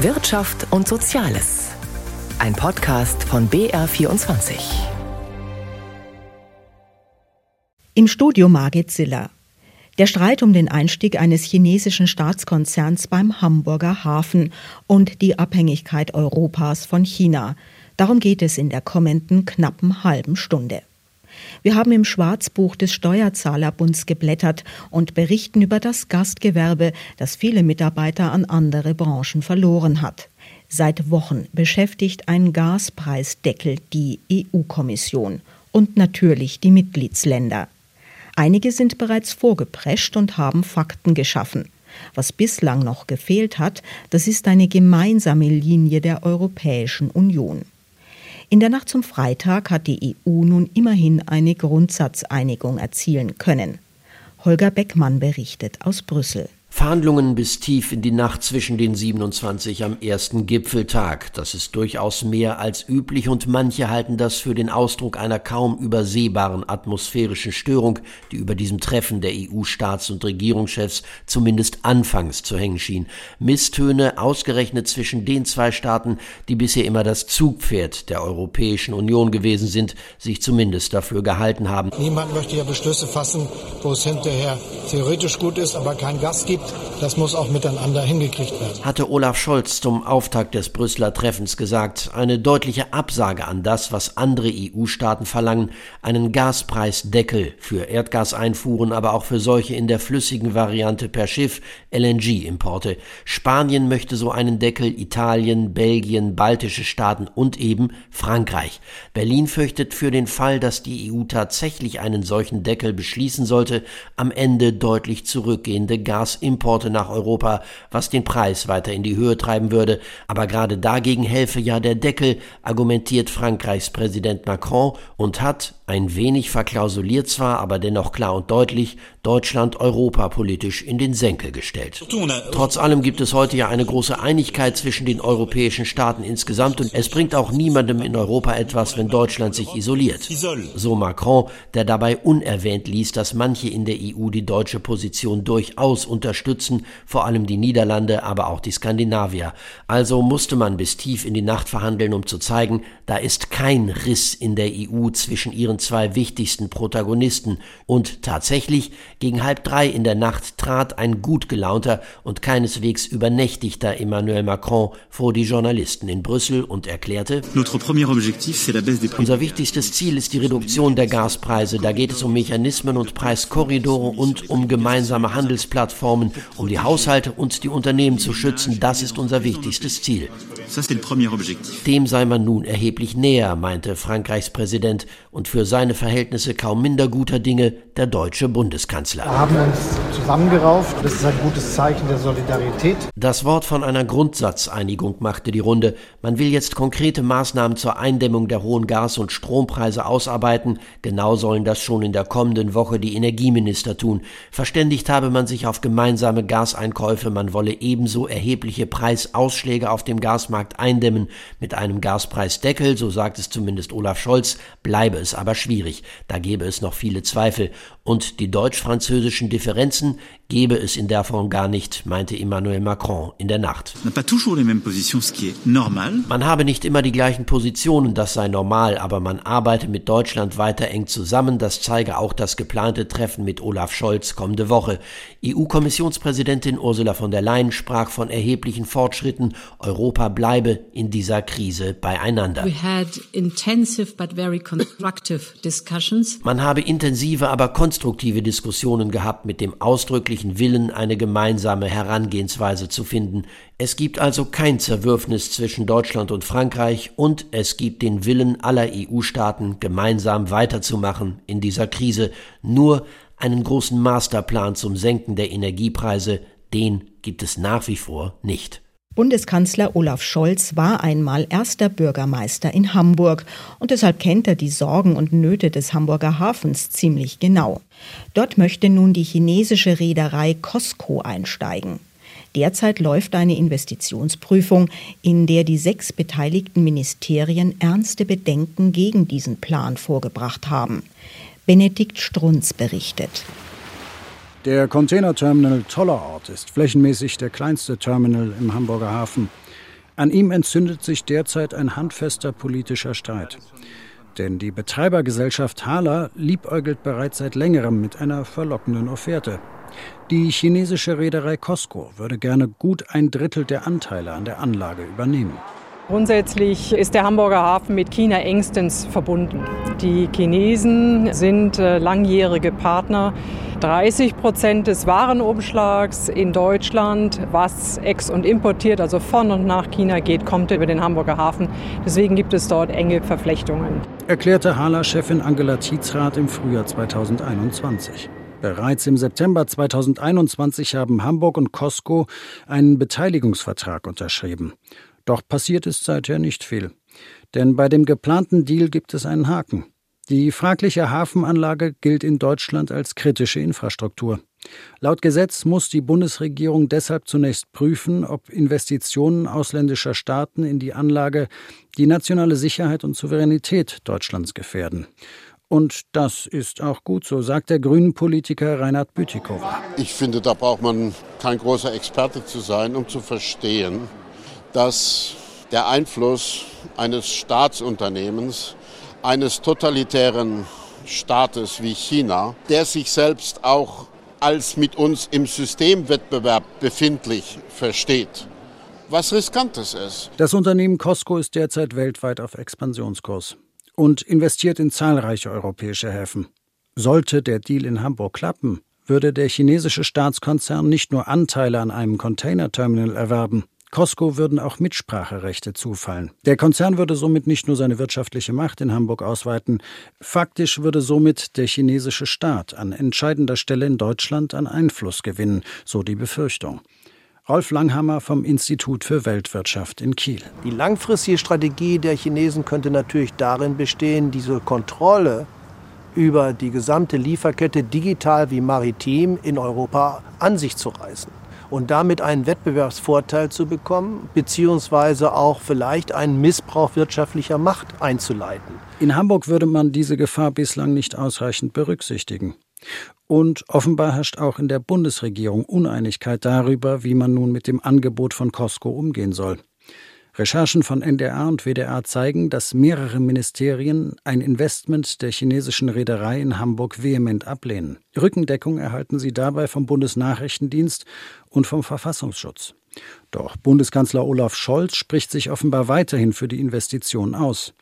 Wirtschaft und Soziales. Ein Podcast von BR24. Im Studio Margit Ziller. Der Streit um den Einstieg eines chinesischen Staatskonzerns beim Hamburger Hafen und die Abhängigkeit Europas von China. Darum geht es in der kommenden knappen halben Stunde. Wir haben im Schwarzbuch des Steuerzahlerbunds geblättert und berichten über das Gastgewerbe, das viele Mitarbeiter an andere Branchen verloren hat. Seit Wochen beschäftigt ein Gaspreisdeckel die EU-Kommission und natürlich die Mitgliedsländer. Einige sind bereits vorgeprescht und haben Fakten geschaffen. Was bislang noch gefehlt hat, das ist eine gemeinsame Linie der Europäischen Union. In der Nacht zum Freitag hat die EU nun immerhin eine Grundsatzeinigung erzielen können. Holger Beckmann berichtet aus Brüssel. Verhandlungen bis tief in die Nacht zwischen den 27 am ersten Gipfeltag. Das ist durchaus mehr als üblich und manche halten das für den Ausdruck einer kaum übersehbaren atmosphärischen Störung, die über diesem Treffen der EU-Staats- und Regierungschefs zumindest anfangs zu hängen schien. Misstöne ausgerechnet zwischen den zwei Staaten, die bisher immer das Zugpferd der Europäischen Union gewesen sind, sich zumindest dafür gehalten haben. Niemand möchte ja Beschlüsse fassen, wo es hinterher theoretisch gut ist, aber kein Gas gibt. Das muss auch miteinander hingekriegt werden. Hatte Olaf Scholz zum Auftakt des Brüsseler Treffens gesagt, eine deutliche Absage an das, was andere EU-Staaten verlangen, einen Gaspreisdeckel für Erdgaseinfuhren, aber auch für solche in der flüssigen Variante per Schiff, LNG-Importe. Spanien möchte so einen Deckel, Italien, Belgien, baltische Staaten und eben Frankreich. Berlin fürchtet für den Fall, dass die EU tatsächlich einen solchen Deckel beschließen sollte, am Ende deutlich zurückgehende Gasimporte Importe nach Europa, was den Preis weiter in die Höhe treiben würde. Aber gerade dagegen helfe ja der Deckel, argumentiert Frankreichs Präsident Macron und hat, ein wenig verklausuliert zwar, aber dennoch klar und deutlich, Deutschland europapolitisch in den Senkel gestellt. Trotz allem gibt es heute ja eine große Einigkeit zwischen den europäischen Staaten insgesamt und es bringt auch niemandem in Europa etwas, wenn Deutschland sich isoliert. So Macron, der dabei unerwähnt ließ, dass manche in der EU die deutsche Position durchaus unterstützen, vor allem die Niederlande, aber auch die Skandinavier. Also musste man bis tief in die Nacht verhandeln, um zu zeigen, da ist kein Riss in der EU zwischen ihren ihren zwei wichtigsten Protagonisten, und tatsächlich gegen halb drei in der Nacht trat ein gut gelaunter und keineswegs übernächtigter Emmanuel Macron vor die Journalisten in Brüssel und erklärte, unser wichtigstes Ziel ist die Reduktion der Gaspreise. Da geht es um Mechanismen und Preiskorridore und um gemeinsame Handelsplattformen, um die Haushalte und die Unternehmen zu schützen. Das ist unser wichtigstes Ziel. Dem sei man nun erheblich näher, meinte Frankreichs Präsident und für seine Verhältnisse kaum minder guter Dinge der deutsche Bundeskanzler. Wir haben uns zusammengerauft. Das ist ein gutes Zeichen der Solidarität. Das Wort von einer Grundsatzeinigung machte die Runde. Man will jetzt konkrete Maßnahmen zur Eindämmung der hohen Gas- und Strompreise ausarbeiten. Genau sollen das schon in der kommenden Woche die Energieminister tun. Verständigt habe man sich auf gemeinsame Gaseinkäufe. Man wolle ebenso erhebliche Preisausschläge auf dem Gasmarkt eindämmen. Mit einem Gaspreisdeckel, so sagt es zumindest Olaf Scholz, bleibe es aber schwierig. Da gäbe es noch viele Zweifel. Und die deutsch-französischen Differenzen gebe es in der Form gar nicht, meinte Emmanuel Macron in der Nacht. Man habe nicht immer die gleichen Positionen, das sei normal, aber man arbeite mit Deutschland weiter eng zusammen, das zeige auch das geplante Treffen mit Olaf Scholz kommende Woche. EU-Kommissionspräsidentin Ursula von der Leyen sprach von erheblichen Fortschritten, Europa bleibe in dieser Krise beieinander. Man habe intensive, aber konstruktive Diskussionen gehabt mit dem ausdrücklichen wirklichen Willen, eine gemeinsame Herangehensweise zu finden. Es gibt also kein Zerwürfnis zwischen Deutschland und Frankreich und es gibt den Willen aller EU-Staaten, gemeinsam weiterzumachen in dieser Krise. Nur einen großen Masterplan zum Senken der Energiepreise, den gibt es nach wie vor nicht. Bundeskanzler Olaf Scholz war einmal erster Bürgermeister in Hamburg und deshalb kennt er die Sorgen und Nöte des Hamburger Hafens ziemlich genau. Dort möchte nun die chinesische Reederei Costco einsteigen. Derzeit läuft eine Investitionsprüfung, in der die sechs beteiligten Ministerien ernste Bedenken gegen diesen Plan vorgebracht haben. Benedikt Strunz berichtet. Der Containerterminal Tollerort ist flächenmäßig der kleinste Terminal im Hamburger Hafen. An ihm entzündet sich derzeit ein handfester politischer Streit. Denn die Betreibergesellschaft Hala liebäugelt bereits seit längerem mit einer verlockenden Offerte. Die chinesische Reederei COSCO würde gerne gut ein Drittel der Anteile an der Anlage übernehmen. Grundsätzlich ist der Hamburger Hafen mit China engstens verbunden. Die Chinesen sind äh, langjährige Partner. 30 Prozent des Warenumschlags in Deutschland, was ex- und importiert, also von und nach China geht, kommt über den Hamburger Hafen. Deswegen gibt es dort enge Verflechtungen. Erklärte Hala-Chefin Angela Tietzrath im Frühjahr 2021. Bereits im September 2021 haben Hamburg und Costco einen Beteiligungsvertrag unterschrieben. Doch passiert ist seither nicht viel. Denn bei dem geplanten Deal gibt es einen Haken. Die fragliche Hafenanlage gilt in Deutschland als kritische Infrastruktur. Laut Gesetz muss die Bundesregierung deshalb zunächst prüfen, ob Investitionen ausländischer Staaten in die Anlage die nationale Sicherheit und Souveränität Deutschlands gefährden. Und das ist auch gut so, sagt der grünen Politiker Reinhard Bütikofer. Ich finde, da braucht man kein großer Experte zu sein, um zu verstehen, dass der Einfluss eines Staatsunternehmens, eines totalitären Staates wie China, der sich selbst auch als mit uns im Systemwettbewerb befindlich versteht, was riskantes ist. Das Unternehmen Costco ist derzeit weltweit auf Expansionskurs und investiert in zahlreiche europäische Häfen. Sollte der Deal in Hamburg klappen, würde der chinesische Staatskonzern nicht nur Anteile an einem Containerterminal erwerben, Costco würden auch Mitspracherechte zufallen. Der Konzern würde somit nicht nur seine wirtschaftliche Macht in Hamburg ausweiten, faktisch würde somit der chinesische Staat an entscheidender Stelle in Deutschland an Einfluss gewinnen, so die Befürchtung. Rolf Langhammer vom Institut für Weltwirtschaft in Kiel. Die langfristige Strategie der Chinesen könnte natürlich darin bestehen, diese Kontrolle über die gesamte Lieferkette digital wie maritim in Europa an sich zu reißen und damit einen Wettbewerbsvorteil zu bekommen, beziehungsweise auch vielleicht einen Missbrauch wirtschaftlicher Macht einzuleiten. In Hamburg würde man diese Gefahr bislang nicht ausreichend berücksichtigen. Und offenbar herrscht auch in der Bundesregierung Uneinigkeit darüber, wie man nun mit dem Angebot von Costco umgehen soll. Recherchen von NDR und WDR zeigen, dass mehrere Ministerien ein Investment der chinesischen Reederei in Hamburg vehement ablehnen. Rückendeckung erhalten sie dabei vom Bundesnachrichtendienst und vom Verfassungsschutz. Doch Bundeskanzler Olaf Scholz spricht sich offenbar weiterhin für die Investition aus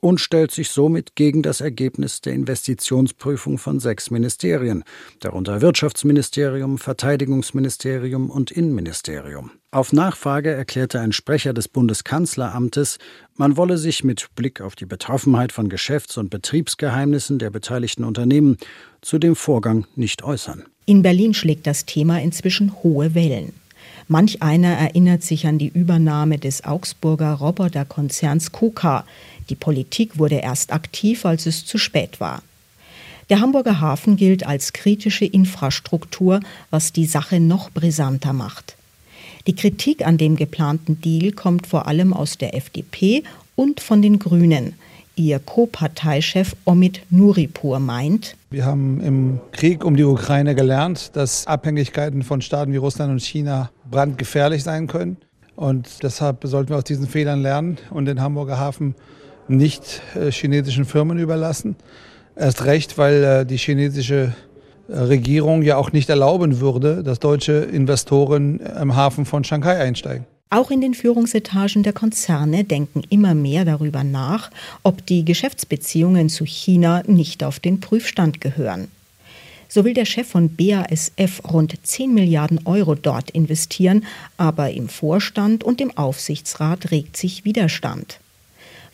und stellt sich somit gegen das Ergebnis der Investitionsprüfung von sechs Ministerien, darunter Wirtschaftsministerium, Verteidigungsministerium und Innenministerium. Auf Nachfrage erklärte ein Sprecher des Bundeskanzleramtes, man wolle sich mit Blick auf die Betroffenheit von Geschäfts- und Betriebsgeheimnissen der beteiligten Unternehmen zu dem Vorgang nicht äußern. In Berlin schlägt das Thema inzwischen hohe Wellen. Manch einer erinnert sich an die Übernahme des Augsburger Roboterkonzerns KUKA. Die Politik wurde erst aktiv, als es zu spät war. Der Hamburger Hafen gilt als kritische Infrastruktur, was die Sache noch brisanter macht. Die Kritik an dem geplanten Deal kommt vor allem aus der FDP und von den Grünen. Ihr Co-Parteichef Omid Nuripur meint, wir haben im Krieg um die Ukraine gelernt, dass Abhängigkeiten von Staaten wie Russland und China brandgefährlich sein können. Und deshalb sollten wir aus diesen Fehlern lernen und den Hamburger Hafen nicht äh, chinesischen Firmen überlassen. Erst recht, weil äh, die chinesische äh, Regierung ja auch nicht erlauben würde, dass deutsche Investoren im Hafen von Shanghai einsteigen. Auch in den Führungsetagen der Konzerne denken immer mehr darüber nach, ob die Geschäftsbeziehungen zu China nicht auf den Prüfstand gehören. So will der Chef von BASF rund 10 Milliarden Euro dort investieren, aber im Vorstand und im Aufsichtsrat regt sich Widerstand.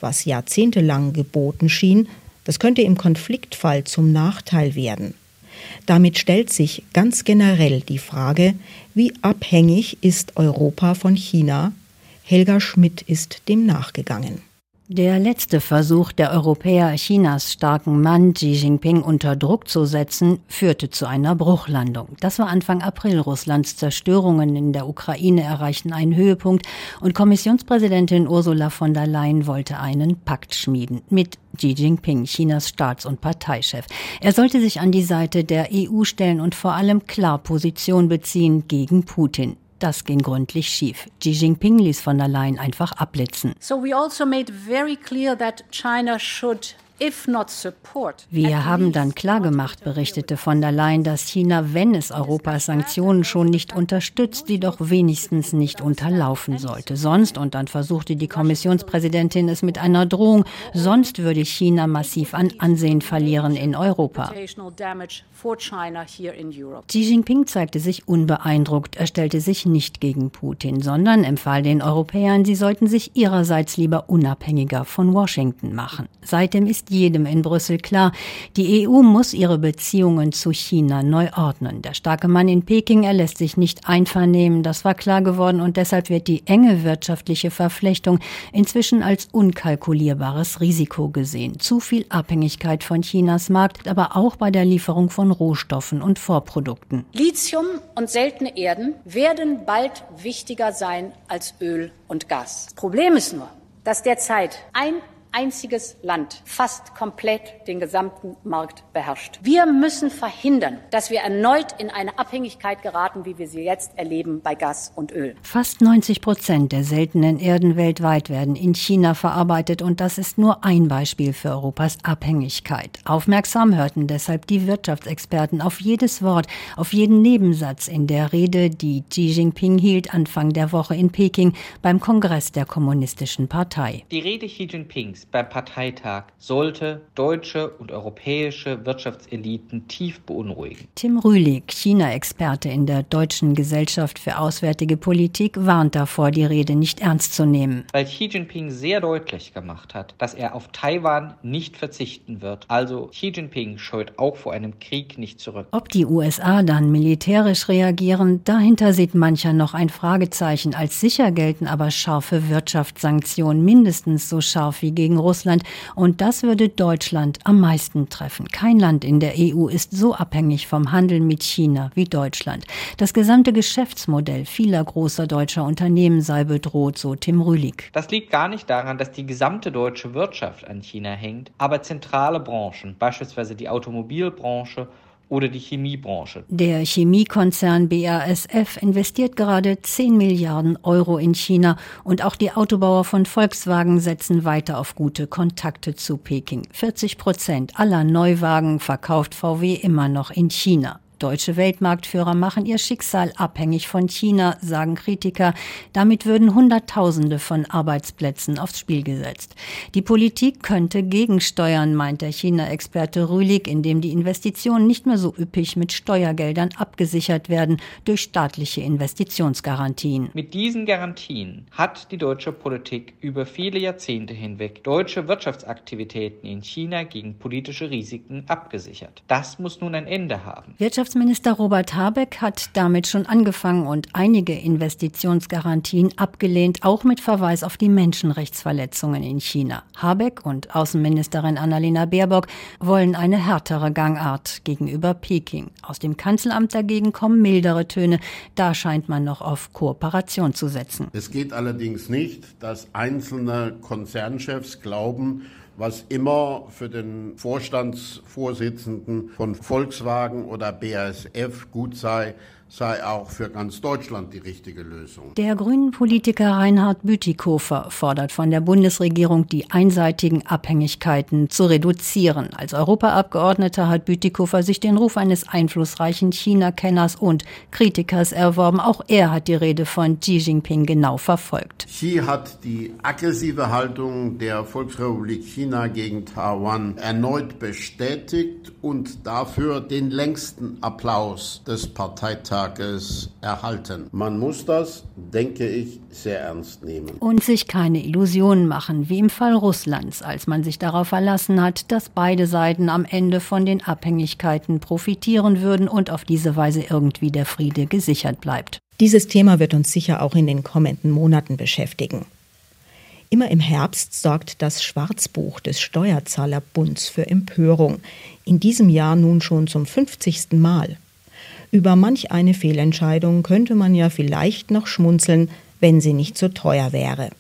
Was jahrzehntelang geboten schien, das könnte im Konfliktfall zum Nachteil werden. Damit stellt sich ganz generell die Frage, wie abhängig ist Europa von China? Helga Schmidt ist dem nachgegangen. Der letzte Versuch der Europäer, Chinas starken Mann Xi Jinping unter Druck zu setzen, führte zu einer Bruchlandung. Das war Anfang April. Russlands Zerstörungen in der Ukraine erreichten einen Höhepunkt und Kommissionspräsidentin Ursula von der Leyen wollte einen Pakt schmieden mit Xi Jinping, Chinas Staats- und Parteichef. Er sollte sich an die Seite der EU stellen und vor allem klar Position beziehen gegen Putin. Das ging gründlich schief. Xi Jinping ließ von der Leyen einfach abblitzen. So we also made very clear that China should wir haben dann klargemacht, berichtete von der Leyen, dass China, wenn es Europas Sanktionen schon nicht unterstützt, sie doch wenigstens nicht unterlaufen sollte. Sonst, und dann versuchte die Kommissionspräsidentin es mit einer Drohung, sonst würde China massiv an Ansehen verlieren in Europa. Xi Jinping zeigte sich unbeeindruckt. Er stellte sich nicht gegen Putin, sondern empfahl den Europäern, sie sollten sich ihrerseits lieber unabhängiger von Washington machen. Seitdem ist jedem in Brüssel klar, die EU muss ihre Beziehungen zu China neu ordnen. Der starke Mann in Peking erlässt sich nicht einvernehmen, das war klar geworden und deshalb wird die enge wirtschaftliche Verflechtung inzwischen als unkalkulierbares Risiko gesehen. Zu viel Abhängigkeit von Chinas Markt, aber auch bei der Lieferung von Rohstoffen und Vorprodukten. Lithium und seltene Erden werden bald wichtiger sein als Öl und Gas. Problem ist nur, dass derzeit ein einziges Land fast komplett den gesamten Markt beherrscht. Wir müssen verhindern, dass wir erneut in eine Abhängigkeit geraten, wie wir sie jetzt erleben bei Gas und Öl. Fast 90 Prozent der seltenen Erden weltweit werden in China verarbeitet und das ist nur ein Beispiel für Europas Abhängigkeit. Aufmerksam hörten deshalb die Wirtschaftsexperten auf jedes Wort, auf jeden Nebensatz in der Rede, die Xi Jinping hielt Anfang der Woche in Peking beim Kongress der Kommunistischen Partei. Die Rede Xi Jinpings beim Parteitag sollte deutsche und europäische Wirtschaftseliten tief beunruhigen. Tim Rühlig, China-Experte in der Deutschen Gesellschaft für Auswärtige Politik, warnt davor, die Rede nicht ernst zu nehmen. Weil Xi Jinping sehr deutlich gemacht hat, dass er auf Taiwan nicht verzichten wird. Also Xi Jinping scheut auch vor einem Krieg nicht zurück. Ob die USA dann militärisch reagieren, dahinter sieht mancher noch ein Fragezeichen. Als sicher gelten aber scharfe Wirtschaftssanktionen mindestens so scharf wie gegen gegen Russland. Und das würde Deutschland am meisten treffen. Kein Land in der EU ist so abhängig vom Handel mit China wie Deutschland. Das gesamte Geschäftsmodell vieler großer deutscher Unternehmen sei bedroht, so Tim Rühlig. Das liegt gar nicht daran, dass die gesamte deutsche Wirtschaft an China hängt, aber zentrale Branchen, beispielsweise die Automobilbranche oder die Chemiebranche. Der Chemiekonzern BASF investiert gerade 10 Milliarden Euro in China und auch die Autobauer von Volkswagen setzen weiter auf gute Kontakte zu Peking. 40 Prozent aller Neuwagen verkauft VW immer noch in China. Deutsche Weltmarktführer machen ihr Schicksal abhängig von China, sagen Kritiker. Damit würden Hunderttausende von Arbeitsplätzen aufs Spiel gesetzt. Die Politik könnte gegensteuern, meint der China-Experte Rühlig, indem die Investitionen nicht mehr so üppig mit Steuergeldern abgesichert werden durch staatliche Investitionsgarantien. Mit diesen Garantien hat die deutsche Politik über viele Jahrzehnte hinweg deutsche Wirtschaftsaktivitäten in China gegen politische Risiken abgesichert. Das muss nun ein Ende haben. Wirtschafts Wirtschaftsminister Robert Habeck hat damit schon angefangen und einige Investitionsgarantien abgelehnt, auch mit Verweis auf die Menschenrechtsverletzungen in China. Habeck und Außenministerin Annalena Baerbock wollen eine härtere Gangart gegenüber Peking. Aus dem Kanzleramt dagegen kommen mildere Töne. Da scheint man noch auf Kooperation zu setzen. Es geht allerdings nicht, dass einzelne Konzernchefs glauben, was immer für den Vorstandsvorsitzenden von Volkswagen oder BASF gut sei, sei auch für ganz Deutschland die richtige Lösung. Der grünen Politiker Reinhard Bütikofer fordert von der Bundesregierung, die einseitigen Abhängigkeiten zu reduzieren. Als Europaabgeordneter hat Bütikofer sich den Ruf eines einflussreichen China-Kenners und Kritikers erworben. Auch er hat die Rede von Xi Jinping genau verfolgt. Xi hat die aggressive Haltung der Volksrepublik China gegen Taiwan erneut bestätigt und dafür den längsten Applaus des Parteitags Tages erhalten. Man muss das, denke ich, sehr ernst nehmen. Und sich keine Illusionen machen, wie im Fall Russlands, als man sich darauf verlassen hat, dass beide Seiten am Ende von den Abhängigkeiten profitieren würden und auf diese Weise irgendwie der Friede gesichert bleibt. Dieses Thema wird uns sicher auch in den kommenden Monaten beschäftigen. Immer im Herbst sorgt das Schwarzbuch des Steuerzahlerbunds für Empörung. In diesem Jahr nun schon zum 50. Mal. Über manch eine Fehlentscheidung könnte man ja vielleicht noch schmunzeln, wenn sie nicht so teuer wäre.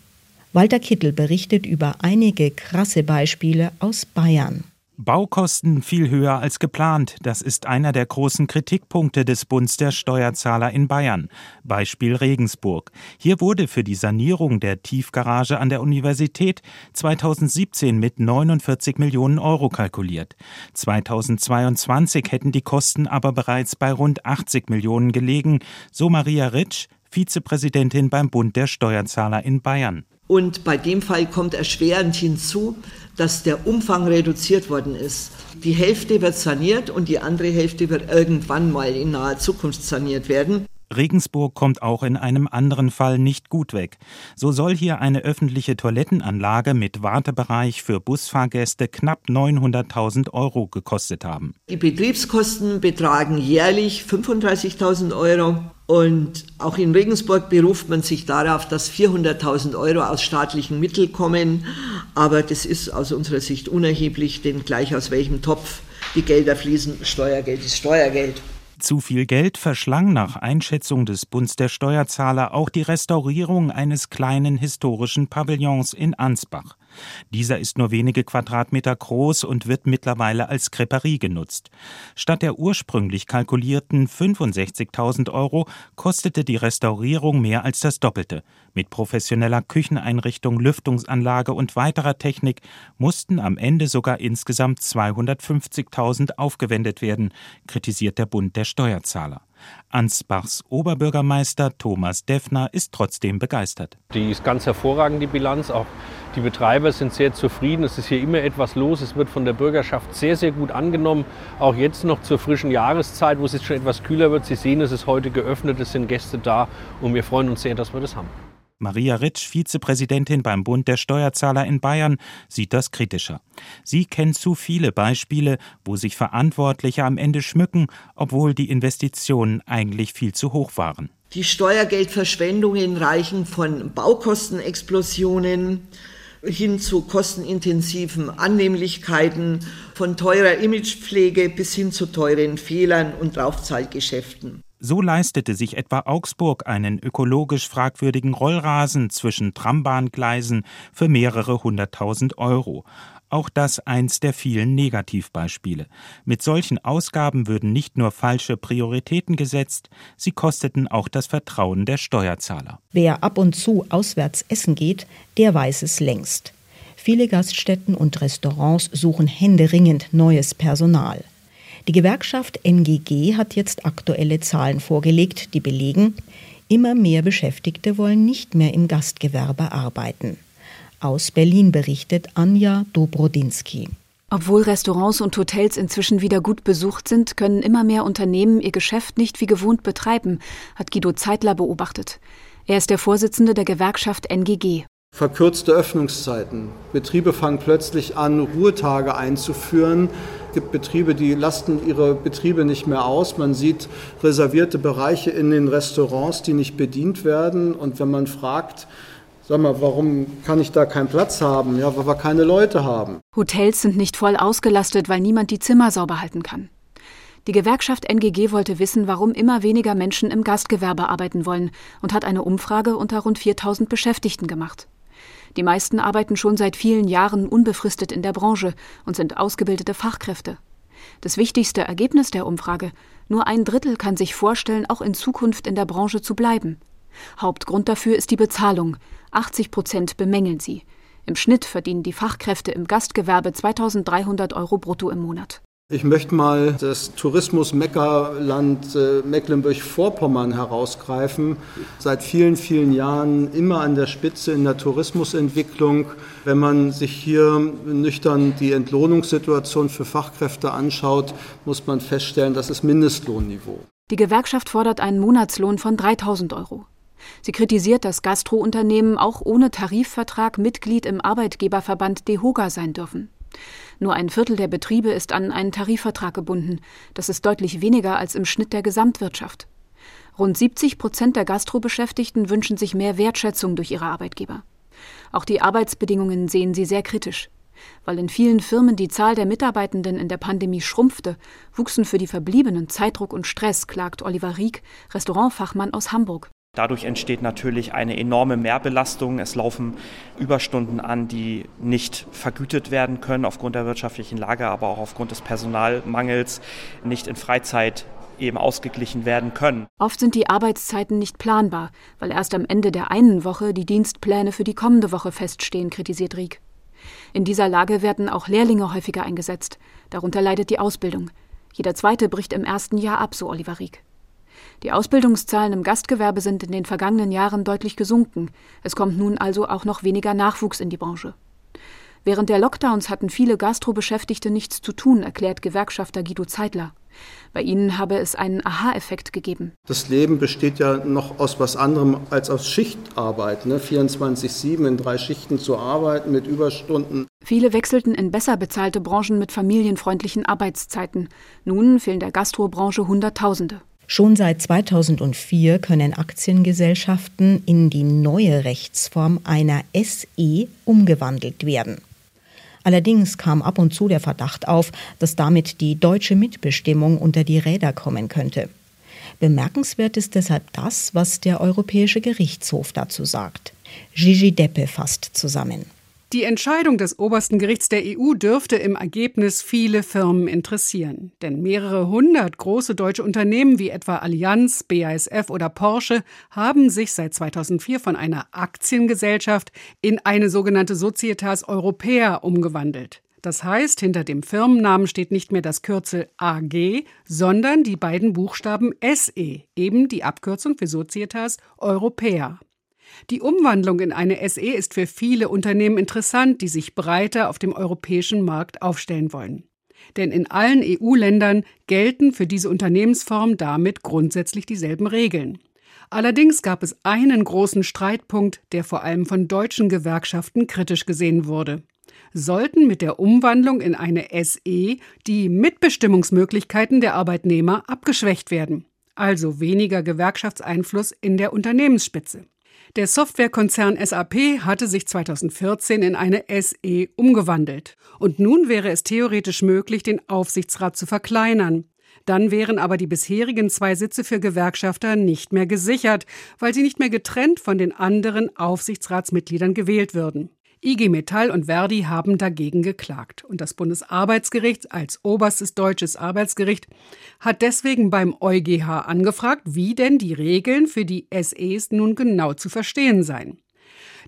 Walter Kittel berichtet über einige krasse Beispiele aus Bayern. Baukosten viel höher als geplant. Das ist einer der großen Kritikpunkte des Bunds der Steuerzahler in Bayern. Beispiel Regensburg. Hier wurde für die Sanierung der Tiefgarage an der Universität 2017 mit 49 Millionen Euro kalkuliert. 2022 hätten die Kosten aber bereits bei rund 80 Millionen gelegen, so Maria Ritsch, Vizepräsidentin beim Bund der Steuerzahler in Bayern. Und bei dem Fall kommt erschwerend hinzu, dass der Umfang reduziert worden ist. Die Hälfte wird saniert und die andere Hälfte wird irgendwann mal in naher Zukunft saniert werden. Regensburg kommt auch in einem anderen Fall nicht gut weg. So soll hier eine öffentliche Toilettenanlage mit Wartebereich für Busfahrgäste knapp 900.000 Euro gekostet haben. Die Betriebskosten betragen jährlich 35.000 Euro. Und auch in Regensburg beruft man sich darauf, dass 400.000 Euro aus staatlichen Mitteln kommen. Aber das ist aus unserer Sicht unerheblich, denn gleich aus welchem Topf die Gelder fließen, Steuergeld ist Steuergeld. Zu viel Geld verschlang nach Einschätzung des Bunds der Steuerzahler auch die Restaurierung eines kleinen historischen Pavillons in Ansbach. Dieser ist nur wenige Quadratmeter groß und wird mittlerweile als Creperie genutzt. Statt der ursprünglich kalkulierten 65.000 Euro kostete die Restaurierung mehr als das Doppelte. Mit professioneller Kücheneinrichtung, Lüftungsanlage und weiterer Technik mussten am Ende sogar insgesamt 250.000 aufgewendet werden, kritisiert der Bund der Steuerzahler. Ansbachs Oberbürgermeister Thomas Deffner ist trotzdem begeistert. Die ist ganz hervorragend, die Bilanz. Auch die Betreiber sind sehr zufrieden. Es ist hier immer etwas los. Es wird von der Bürgerschaft sehr, sehr gut angenommen. Auch jetzt noch zur frischen Jahreszeit, wo es jetzt schon etwas kühler wird. Sie sehen, es ist heute geöffnet, es sind Gäste da und wir freuen uns sehr, dass wir das haben. Maria Ritsch, Vizepräsidentin beim Bund der Steuerzahler in Bayern, sieht das kritischer. Sie kennt zu viele Beispiele, wo sich Verantwortliche am Ende schmücken, obwohl die Investitionen eigentlich viel zu hoch waren. Die Steuergeldverschwendungen reichen von Baukostenexplosionen hin zu kostenintensiven Annehmlichkeiten, von teurer Imagepflege bis hin zu teuren Fehlern und Draufzahlgeschäften. So leistete sich etwa Augsburg einen ökologisch fragwürdigen Rollrasen zwischen Trambahngleisen für mehrere hunderttausend Euro. Auch das eins der vielen Negativbeispiele. Mit solchen Ausgaben würden nicht nur falsche Prioritäten gesetzt, sie kosteten auch das Vertrauen der Steuerzahler. Wer ab und zu auswärts essen geht, der weiß es längst. Viele Gaststätten und Restaurants suchen händeringend neues Personal. Die Gewerkschaft NGG hat jetzt aktuelle Zahlen vorgelegt, die belegen, immer mehr Beschäftigte wollen nicht mehr im Gastgewerbe arbeiten. Aus Berlin berichtet Anja Dobrodinsky. Obwohl Restaurants und Hotels inzwischen wieder gut besucht sind, können immer mehr Unternehmen ihr Geschäft nicht wie gewohnt betreiben, hat Guido Zeitler beobachtet. Er ist der Vorsitzende der Gewerkschaft NGG. Verkürzte Öffnungszeiten. Betriebe fangen plötzlich an, Ruhetage einzuführen. Es gibt Betriebe, die lasten ihre Betriebe nicht mehr aus. Man sieht reservierte Bereiche in den Restaurants, die nicht bedient werden. Und wenn man fragt, sag mal, warum kann ich da keinen Platz haben? Ja, weil wir keine Leute haben. Hotels sind nicht voll ausgelastet, weil niemand die Zimmer sauber halten kann. Die Gewerkschaft NGG wollte wissen, warum immer weniger Menschen im Gastgewerbe arbeiten wollen und hat eine Umfrage unter rund 4000 Beschäftigten gemacht. Die meisten arbeiten schon seit vielen Jahren unbefristet in der Branche und sind ausgebildete Fachkräfte. Das wichtigste Ergebnis der Umfrage, nur ein Drittel kann sich vorstellen, auch in Zukunft in der Branche zu bleiben. Hauptgrund dafür ist die Bezahlung. 80 Prozent bemängeln sie. Im Schnitt verdienen die Fachkräfte im Gastgewerbe 2300 Euro brutto im Monat. Ich möchte mal das Tourismus-Meckerland äh, Mecklenburg-Vorpommern herausgreifen. Seit vielen, vielen Jahren immer an der Spitze in der Tourismusentwicklung. Wenn man sich hier nüchtern die Entlohnungssituation für Fachkräfte anschaut, muss man feststellen, das ist Mindestlohnniveau. Die Gewerkschaft fordert einen Monatslohn von 3000 Euro. Sie kritisiert, dass Gastrounternehmen auch ohne Tarifvertrag Mitglied im Arbeitgeberverband DEHOGA sein dürfen. Nur ein Viertel der Betriebe ist an einen Tarifvertrag gebunden. Das ist deutlich weniger als im Schnitt der Gesamtwirtschaft. Rund 70 Prozent der Gastrobeschäftigten wünschen sich mehr Wertschätzung durch ihre Arbeitgeber. Auch die Arbeitsbedingungen sehen sie sehr kritisch. Weil in vielen Firmen die Zahl der Mitarbeitenden in der Pandemie schrumpfte, wuchsen für die Verbliebenen Zeitdruck und Stress, klagt Oliver Rieck, Restaurantfachmann aus Hamburg. Dadurch entsteht natürlich eine enorme Mehrbelastung. Es laufen Überstunden an, die nicht vergütet werden können aufgrund der wirtschaftlichen Lage, aber auch aufgrund des Personalmangels nicht in Freizeit eben ausgeglichen werden können. Oft sind die Arbeitszeiten nicht planbar, weil erst am Ende der einen Woche die Dienstpläne für die kommende Woche feststehen, kritisiert Rieck. In dieser Lage werden auch Lehrlinge häufiger eingesetzt. Darunter leidet die Ausbildung. Jeder zweite bricht im ersten Jahr ab, so Oliver Rieck. Die Ausbildungszahlen im Gastgewerbe sind in den vergangenen Jahren deutlich gesunken. Es kommt nun also auch noch weniger Nachwuchs in die Branche. Während der Lockdowns hatten viele Gastrobeschäftigte nichts zu tun, erklärt Gewerkschafter Guido Zeitler. Bei ihnen habe es einen Aha-Effekt gegeben. Das Leben besteht ja noch aus was anderem als aus Schichtarbeit. Ne? 24-7 in drei Schichten zu arbeiten mit Überstunden. Viele wechselten in besser bezahlte Branchen mit familienfreundlichen Arbeitszeiten. Nun fehlen der Gastrobranche Hunderttausende. Schon seit 2004 können Aktiengesellschaften in die neue Rechtsform einer SE umgewandelt werden. Allerdings kam ab und zu der Verdacht auf, dass damit die deutsche Mitbestimmung unter die Räder kommen könnte. Bemerkenswert ist deshalb das, was der Europäische Gerichtshof dazu sagt. Gigi Deppe fasst zusammen. Die Entscheidung des obersten Gerichts der EU dürfte im Ergebnis viele Firmen interessieren. Denn mehrere hundert große deutsche Unternehmen wie etwa Allianz, BASF oder Porsche haben sich seit 2004 von einer Aktiengesellschaft in eine sogenannte Societas Europea umgewandelt. Das heißt, hinter dem Firmennamen steht nicht mehr das Kürzel AG, sondern die beiden Buchstaben SE, eben die Abkürzung für Societas Europea. Die Umwandlung in eine SE ist für viele Unternehmen interessant, die sich breiter auf dem europäischen Markt aufstellen wollen. Denn in allen EU-Ländern gelten für diese Unternehmensform damit grundsätzlich dieselben Regeln. Allerdings gab es einen großen Streitpunkt, der vor allem von deutschen Gewerkschaften kritisch gesehen wurde. Sollten mit der Umwandlung in eine SE die Mitbestimmungsmöglichkeiten der Arbeitnehmer abgeschwächt werden, also weniger Gewerkschaftseinfluss in der Unternehmensspitze. Der Softwarekonzern SAP hatte sich 2014 in eine SE umgewandelt. Und nun wäre es theoretisch möglich, den Aufsichtsrat zu verkleinern. Dann wären aber die bisherigen zwei Sitze für Gewerkschafter nicht mehr gesichert, weil sie nicht mehr getrennt von den anderen Aufsichtsratsmitgliedern gewählt würden. IG Metall und Verdi haben dagegen geklagt. Und das Bundesarbeitsgericht als oberstes deutsches Arbeitsgericht hat deswegen beim EuGH angefragt, wie denn die Regeln für die SEs nun genau zu verstehen seien.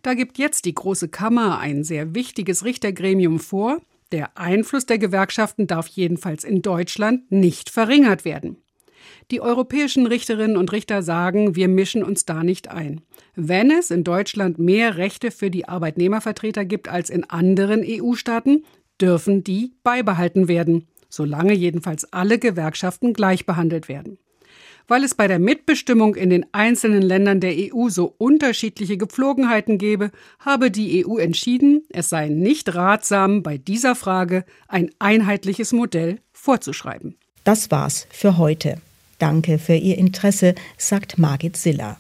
Da gibt jetzt die Große Kammer ein sehr wichtiges Richtergremium vor. Der Einfluss der Gewerkschaften darf jedenfalls in Deutschland nicht verringert werden. Die europäischen Richterinnen und Richter sagen, wir mischen uns da nicht ein. Wenn es in Deutschland mehr Rechte für die Arbeitnehmervertreter gibt als in anderen EU-Staaten, dürfen die beibehalten werden, solange jedenfalls alle Gewerkschaften gleich behandelt werden. Weil es bei der Mitbestimmung in den einzelnen Ländern der EU so unterschiedliche Gepflogenheiten gebe, habe die EU entschieden, es sei nicht ratsam, bei dieser Frage ein einheitliches Modell vorzuschreiben. Das war's für heute. Danke für Ihr Interesse, sagt Margit Siller.